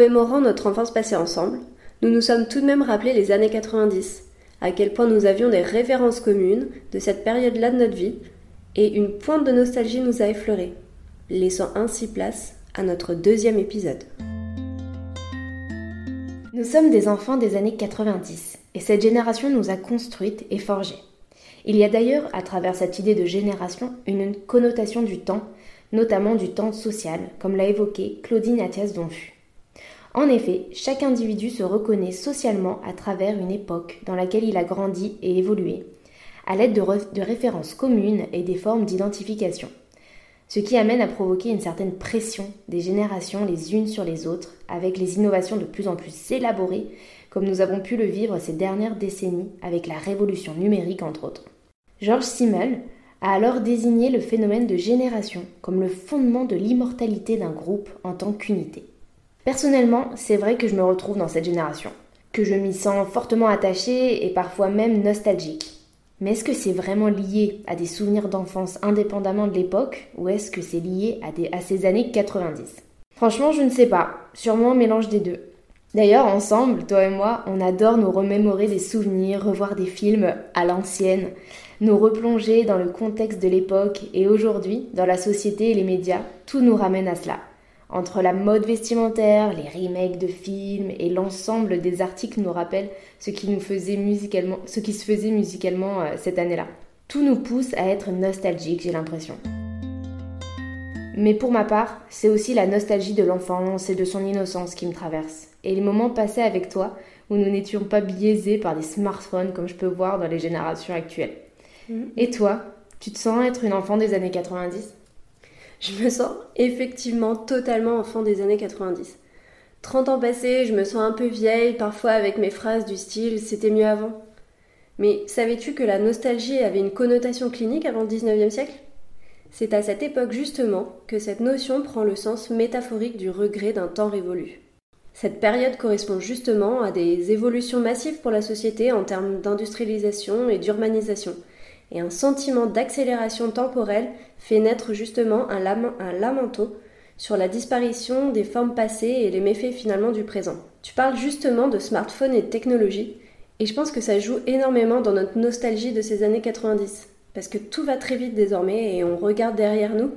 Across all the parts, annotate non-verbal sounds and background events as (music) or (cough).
Remémorant notre enfance passée ensemble, nous nous sommes tout de même rappelé les années 90, à quel point nous avions des références communes de cette période-là de notre vie, et une pointe de nostalgie nous a effleuré, laissant ainsi place à notre deuxième épisode. Nous sommes des enfants des années 90 et cette génération nous a construites et forgées. Il y a d'ailleurs, à travers cette idée de génération, une connotation du temps, notamment du temps social, comme l'a évoqué Claudine Athias Donfu. En effet, chaque individu se reconnaît socialement à travers une époque dans laquelle il a grandi et évolué, à l'aide de, références communes et des formes d'identification. Ce qui amène à provoquer une certaine pression des générations les unes sur les autres, avec les innovations de plus en plus élaborées, comme nous avons pu le vivre ces dernières décennies avec la révolution numérique entre autres. Georges Simmel a alors désigné le phénomène de génération comme le fondement de l'immortalité d'un groupe en tant qu'unité. Personnellement, c'est vrai que je me retrouve dans cette génération, que je m'y sens fortement attachée et parfois même nostalgique. Mais est-ce que c'est vraiment lié à des souvenirs d'enfance indépendamment de l'époque ou est-ce que c'est lié à, des, à ces années 90 Franchement, je ne sais pas. Sûrement un mélange des deux. D'ailleurs, ensemble, toi et moi, on adore nous remémorer des souvenirs, revoir des films à l'ancienne, nous replonger dans le contexte de l'époque et aujourd'hui, dans la société et les médias, tout nous ramène à cela. Entre la mode vestimentaire, les remakes de films et l'ensemble des articles nous rappellent ce qui, nous faisait musicalement, ce qui se faisait musicalement euh, cette année-là. Tout nous pousse à être nostalgique, j'ai l'impression. Mais pour ma part, c'est aussi la nostalgie de l'enfance et de son innocence qui me traverse. Et les moments passés avec toi où nous n'étions pas biaisés par des smartphones comme je peux voir dans les générations actuelles. Mmh. Et toi, tu te sens être une enfant des années 90 je me sens effectivement totalement enfant des années 90. 30 ans passés, je me sens un peu vieille, parfois avec mes phrases du style c'était mieux avant. Mais savais-tu que la nostalgie avait une connotation clinique avant le 19e siècle? C'est à cette époque justement que cette notion prend le sens métaphorique du regret d'un temps révolu. Cette période correspond justement à des évolutions massives pour la société en termes d'industrialisation et d'urbanisation, et un sentiment d'accélération temporelle fait naître justement un, lam un lamento sur la disparition des formes passées et les méfaits finalement du présent. Tu parles justement de smartphones et de technologie, et je pense que ça joue énormément dans notre nostalgie de ces années 90, parce que tout va très vite désormais et on regarde derrière nous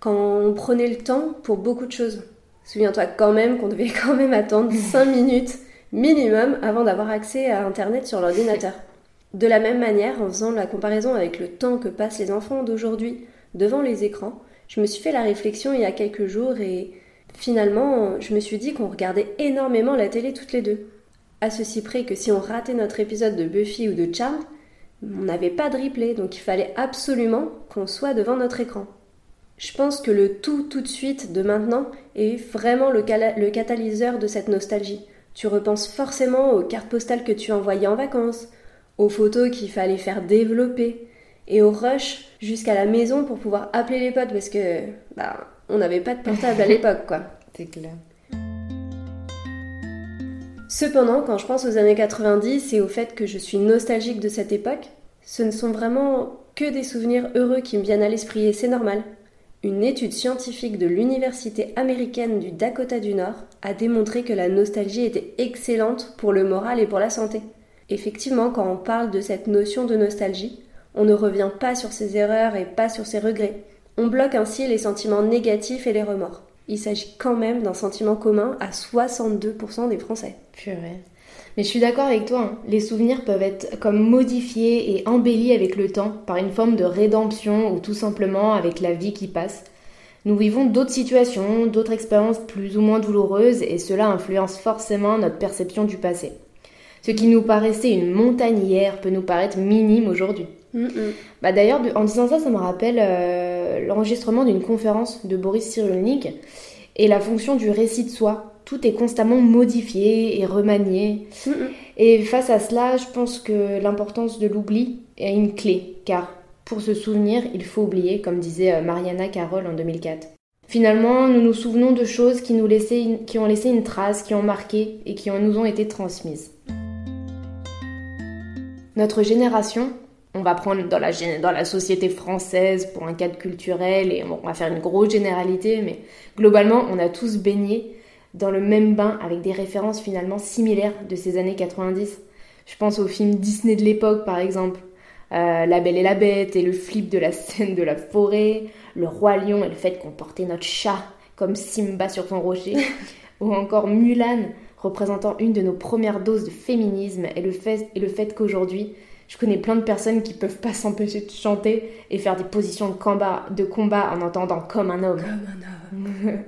quand on prenait le temps pour beaucoup de choses. Souviens-toi quand même qu'on devait (laughs) quand même attendre 5 minutes minimum avant d'avoir accès à Internet sur l'ordinateur. (laughs) De la même manière, en faisant la comparaison avec le temps que passent les enfants d'aujourd'hui devant les écrans, je me suis fait la réflexion il y a quelques jours et finalement, je me suis dit qu'on regardait énormément la télé toutes les deux. À ceci près que si on ratait notre épisode de Buffy ou de Charles, on n'avait pas de replay, donc il fallait absolument qu'on soit devant notre écran. Je pense que le tout tout de suite de maintenant est vraiment le catalyseur de cette nostalgie. Tu repenses forcément aux cartes postales que tu envoyais en vacances, aux photos qu'il fallait faire développer. et au rush jusqu'à la maison pour pouvoir appeler les potes parce que bah on n'avait pas de portable à (laughs) l'époque quoi. C'est clair. Cependant, quand je pense aux années 90 et au fait que je suis nostalgique de cette époque, ce ne sont vraiment que des souvenirs heureux qui me viennent à l'esprit et c'est normal. Une étude scientifique de l'université américaine du Dakota du Nord a démontré que la nostalgie était excellente pour le moral et pour la santé. Effectivement, quand on parle de cette notion de nostalgie, on ne revient pas sur ses erreurs et pas sur ses regrets. On bloque ainsi les sentiments négatifs et les remords. Il s'agit quand même d'un sentiment commun à 62% des Français. Purée. Mais je suis d'accord avec toi, hein. les souvenirs peuvent être comme modifiés et embellis avec le temps, par une forme de rédemption ou tout simplement avec la vie qui passe. Nous vivons d'autres situations, d'autres expériences plus ou moins douloureuses et cela influence forcément notre perception du passé. Ce qui nous paraissait une montagne hier peut nous paraître minime aujourd'hui. Bah D'ailleurs, en disant ça, ça me rappelle euh, l'enregistrement d'une conférence de Boris Cyrulnik et la fonction du récit de soi. Tout est constamment modifié et remanié. Et face à cela, je pense que l'importance de l'oubli est une clé, car pour se souvenir, il faut oublier, comme disait euh, Mariana Carroll en 2004. Finalement, nous nous souvenons de choses qui, nous laissaient, qui ont laissé une trace, qui ont marqué et qui nous ont été transmises. Notre génération, on va prendre dans la, dans la société française pour un cadre culturel et on va faire une grosse généralité, mais globalement, on a tous baigné dans le même bain avec des références finalement similaires de ces années 90. Je pense aux films Disney de l'époque, par exemple. Euh, la Belle et la Bête et le flip de la scène de la forêt, le Roi Lion et le fait qu'on portait notre chat comme Simba sur son rocher, (laughs) ou encore Mulan représentant une de nos premières doses de féminisme et le fait, et le fait qu'aujourd'hui, je connais plein de personnes qui peuvent pas (laughs) s'empêcher de chanter et faire des positions de combat, de combat en entendant comme un homme. Comme un homme. (laughs)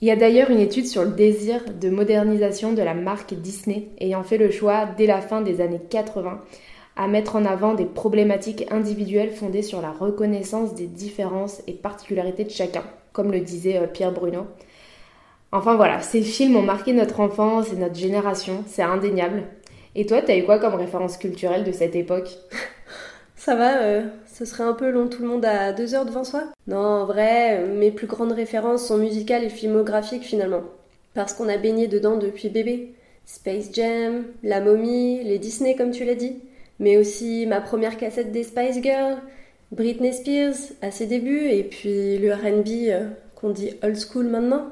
Il y a d'ailleurs une étude sur le désir de modernisation de la marque Disney, ayant fait le choix, dès la fin des années 80, à mettre en avant des problématiques individuelles fondées sur la reconnaissance des différences et particularités de chacun, comme le disait euh, Pierre Bruno. Enfin voilà, ces films ont marqué notre enfance et notre génération, c'est indéniable. Et toi, t'as eu quoi comme référence culturelle de cette époque? (laughs) Ça va, euh, ce serait un peu long, tout le monde a deux heures devant soi? Non, en vrai, mes plus grandes références sont musicales et filmographiques finalement. Parce qu'on a baigné dedans depuis bébé. Space Jam, La Momie, les Disney comme tu l'as dit, mais aussi ma première cassette des Spice Girls, Britney Spears à ses débuts, et puis le RB euh, qu'on dit old school maintenant.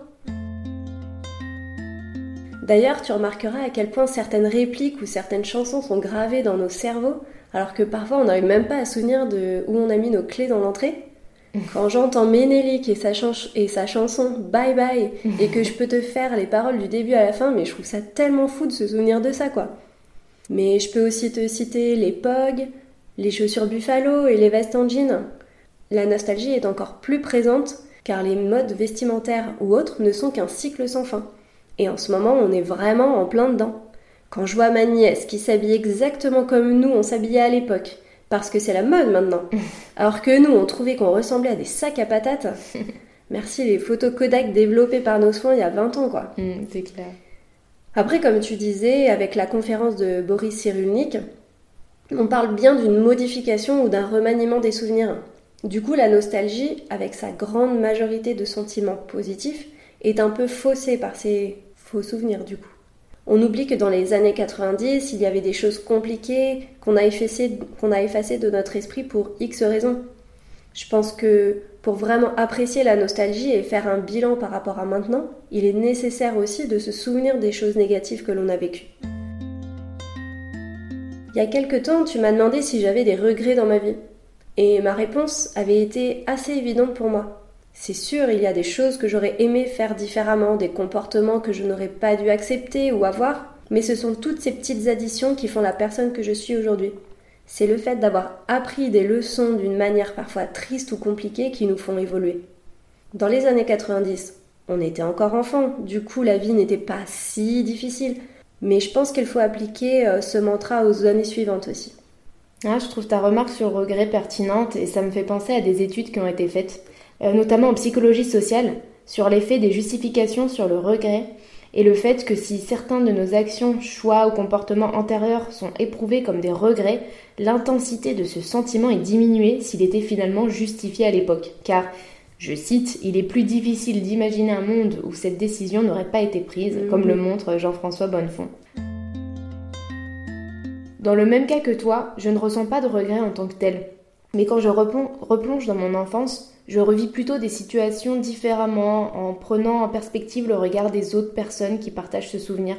D'ailleurs, tu remarqueras à quel point certaines répliques ou certaines chansons sont gravées dans nos cerveaux, alors que parfois on n'arrive même pas à souvenir de où on a mis nos clés dans l'entrée. (laughs) Quand j'entends Ménélique et sa, et sa chanson Bye Bye (laughs) et que je peux te faire les paroles du début à la fin, mais je trouve ça tellement fou de se souvenir de ça, quoi. Mais je peux aussi te citer les Pogs, les chaussures Buffalo et les vestes en jean. La nostalgie est encore plus présente car les modes vestimentaires ou autres ne sont qu'un cycle sans fin. Et en ce moment, on est vraiment en plein dedans. Quand je vois ma nièce qui s'habille exactement comme nous on s'habillait à l'époque, parce que c'est la mode maintenant, (laughs) alors que nous on trouvait qu'on ressemblait à des sacs à patates, (laughs) merci les photos Kodak développées par nos soins il y a 20 ans quoi. Mm, c'est clair. Après, comme tu disais, avec la conférence de Boris Cyrulnik, on parle bien d'une modification ou d'un remaniement des souvenirs. Du coup, la nostalgie, avec sa grande majorité de sentiments positifs, est un peu faussée par ces faux souvenirs du coup. On oublie que dans les années 90, il y avait des choses compliquées qu'on a, effacées, a effacées de notre esprit pour X raisons. Je pense que pour vraiment apprécier la nostalgie et faire un bilan par rapport à maintenant, il est nécessaire aussi de se souvenir des choses négatives que l'on a vécues. Il y a quelque temps, tu m'as demandé si j'avais des regrets dans ma vie. Et ma réponse avait été assez évidente pour moi. C'est sûr, il y a des choses que j'aurais aimé faire différemment, des comportements que je n'aurais pas dû accepter ou avoir, mais ce sont toutes ces petites additions qui font la personne que je suis aujourd'hui. C'est le fait d'avoir appris des leçons d'une manière parfois triste ou compliquée qui nous font évoluer. Dans les années 90, on était encore enfant, du coup la vie n'était pas si difficile, mais je pense qu'il faut appliquer euh, ce mantra aux années suivantes aussi. Ah, je trouve ta remarque sur le regret pertinente et ça me fait penser à des études qui ont été faites. Euh, notamment en psychologie sociale, sur l'effet des justifications sur le regret et le fait que si certains de nos actions, choix ou comportements antérieurs sont éprouvés comme des regrets, l'intensité de ce sentiment est diminuée s'il était finalement justifié à l'époque. Car, je cite, il est plus difficile d'imaginer un monde où cette décision n'aurait pas été prise, comme le mhm. montre Jean-François Bonnefond. Dans le même cas que toi, je ne ressens pas de regrets en tant que tel. Mais quand je replonge dans mon enfance, je revis plutôt des situations différemment en prenant en perspective le regard des autres personnes qui partagent ce souvenir.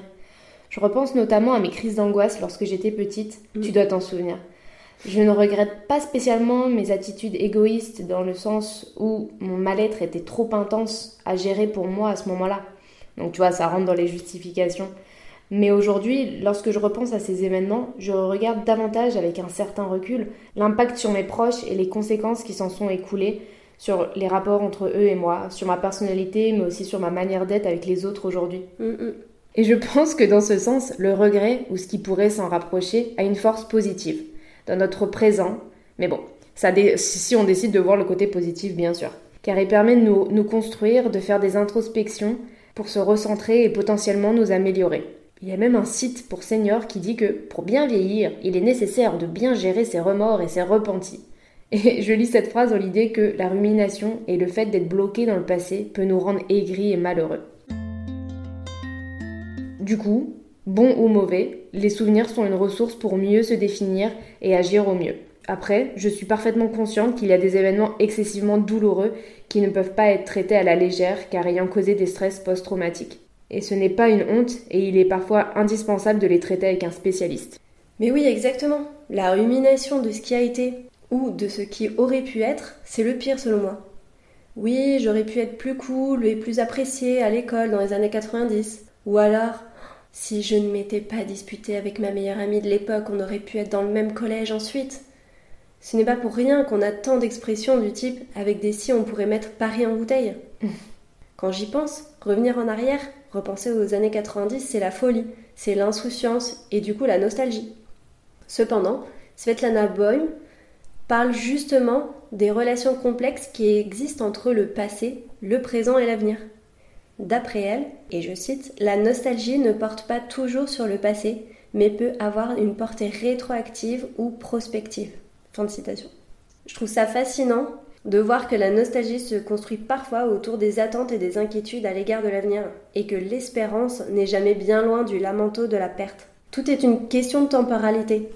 Je repense notamment à mes crises d'angoisse lorsque j'étais petite, mm. tu dois t'en souvenir. Je ne regrette pas spécialement mes attitudes égoïstes dans le sens où mon mal-être était trop intense à gérer pour moi à ce moment-là. Donc tu vois, ça rentre dans les justifications. Mais aujourd'hui, lorsque je repense à ces événements, je regarde davantage avec un certain recul l'impact sur mes proches et les conséquences qui s'en sont écoulées sur les rapports entre eux et moi, sur ma personnalité, mais aussi sur ma manière d'être avec les autres aujourd'hui. Mm, mm. Et je pense que dans ce sens, le regret, ou ce qui pourrait s'en rapprocher, a une force positive dans notre présent. Mais bon, ça si on décide de voir le côté positif, bien sûr. Car il permet de nous, nous construire, de faire des introspections pour se recentrer et potentiellement nous améliorer. Il y a même un site pour seniors qui dit que pour bien vieillir, il est nécessaire de bien gérer ses remords et ses repentis. Et je lis cette phrase dans l'idée que la rumination et le fait d'être bloqué dans le passé peut nous rendre aigris et malheureux. Du coup, bon ou mauvais, les souvenirs sont une ressource pour mieux se définir et agir au mieux. Après, je suis parfaitement consciente qu'il y a des événements excessivement douloureux qui ne peuvent pas être traités à la légère car ayant causé des stress post-traumatiques. Et ce n'est pas une honte et il est parfois indispensable de les traiter avec un spécialiste. Mais oui, exactement. La rumination de ce qui a été ou de ce qui aurait pu être, c'est le pire selon moi. Oui, j'aurais pu être plus cool et plus appréciée à l'école dans les années 90. Ou alors, si je ne m'étais pas disputée avec ma meilleure amie de l'époque, on aurait pu être dans le même collège ensuite. Ce n'est pas pour rien qu'on a tant d'expressions du type avec des si on pourrait mettre Paris en bouteille. Quand j'y pense, revenir en arrière, repenser aux années 90, c'est la folie, c'est l'insouciance et du coup la nostalgie. Cependant, Svetlana Boym parle justement des relations complexes qui existent entre le passé, le présent et l'avenir. D'après elle, et je cite, la nostalgie ne porte pas toujours sur le passé, mais peut avoir une portée rétroactive ou prospective. Fin de citation. Je trouve ça fascinant de voir que la nostalgie se construit parfois autour des attentes et des inquiétudes à l'égard de l'avenir, et que l'espérance n'est jamais bien loin du lamento de la perte. Tout est une question de temporalité.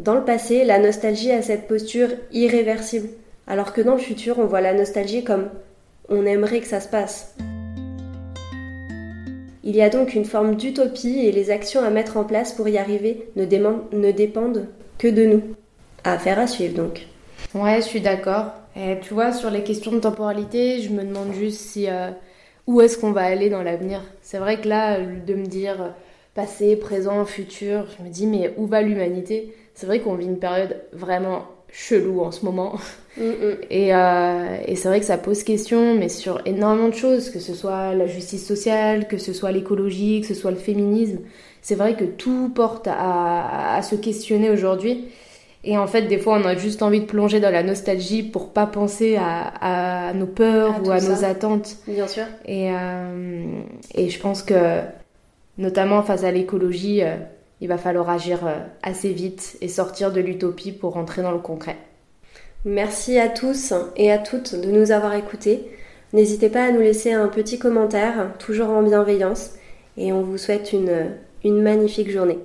Dans le passé, la nostalgie a cette posture irréversible, alors que dans le futur, on voit la nostalgie comme on aimerait que ça se passe. Il y a donc une forme d'utopie et les actions à mettre en place pour y arriver ne, dépendent que de nous. Affaire à suivre donc. Ouais, je suis d'accord. Et tu vois, sur les questions de temporalité, je me demande juste si euh, où est-ce qu'on va aller dans l'avenir? C'est vrai que là, de me dire euh, passé, présent, futur, je me dis mais où va l'humanité? C'est vrai qu'on vit une période vraiment chelou en ce moment. Mm, mm. (laughs) Et, euh, et c'est vrai que ça pose question, mais sur énormément de choses, que ce soit la justice sociale, que ce soit l'écologie, que ce soit le féminisme. C'est vrai que tout porte à, à se questionner aujourd'hui. Et en fait, des fois, on a juste envie de plonger dans la nostalgie pour pas penser à, à nos peurs ou à nos attentes. Bien sûr. Et, euh, et je pense que, notamment face à l'écologie, euh, il va falloir agir euh, assez vite et sortir de l'utopie pour rentrer dans le concret. Merci à tous et à toutes de nous avoir écoutés. N'hésitez pas à nous laisser un petit commentaire, toujours en bienveillance, et on vous souhaite une, une magnifique journée.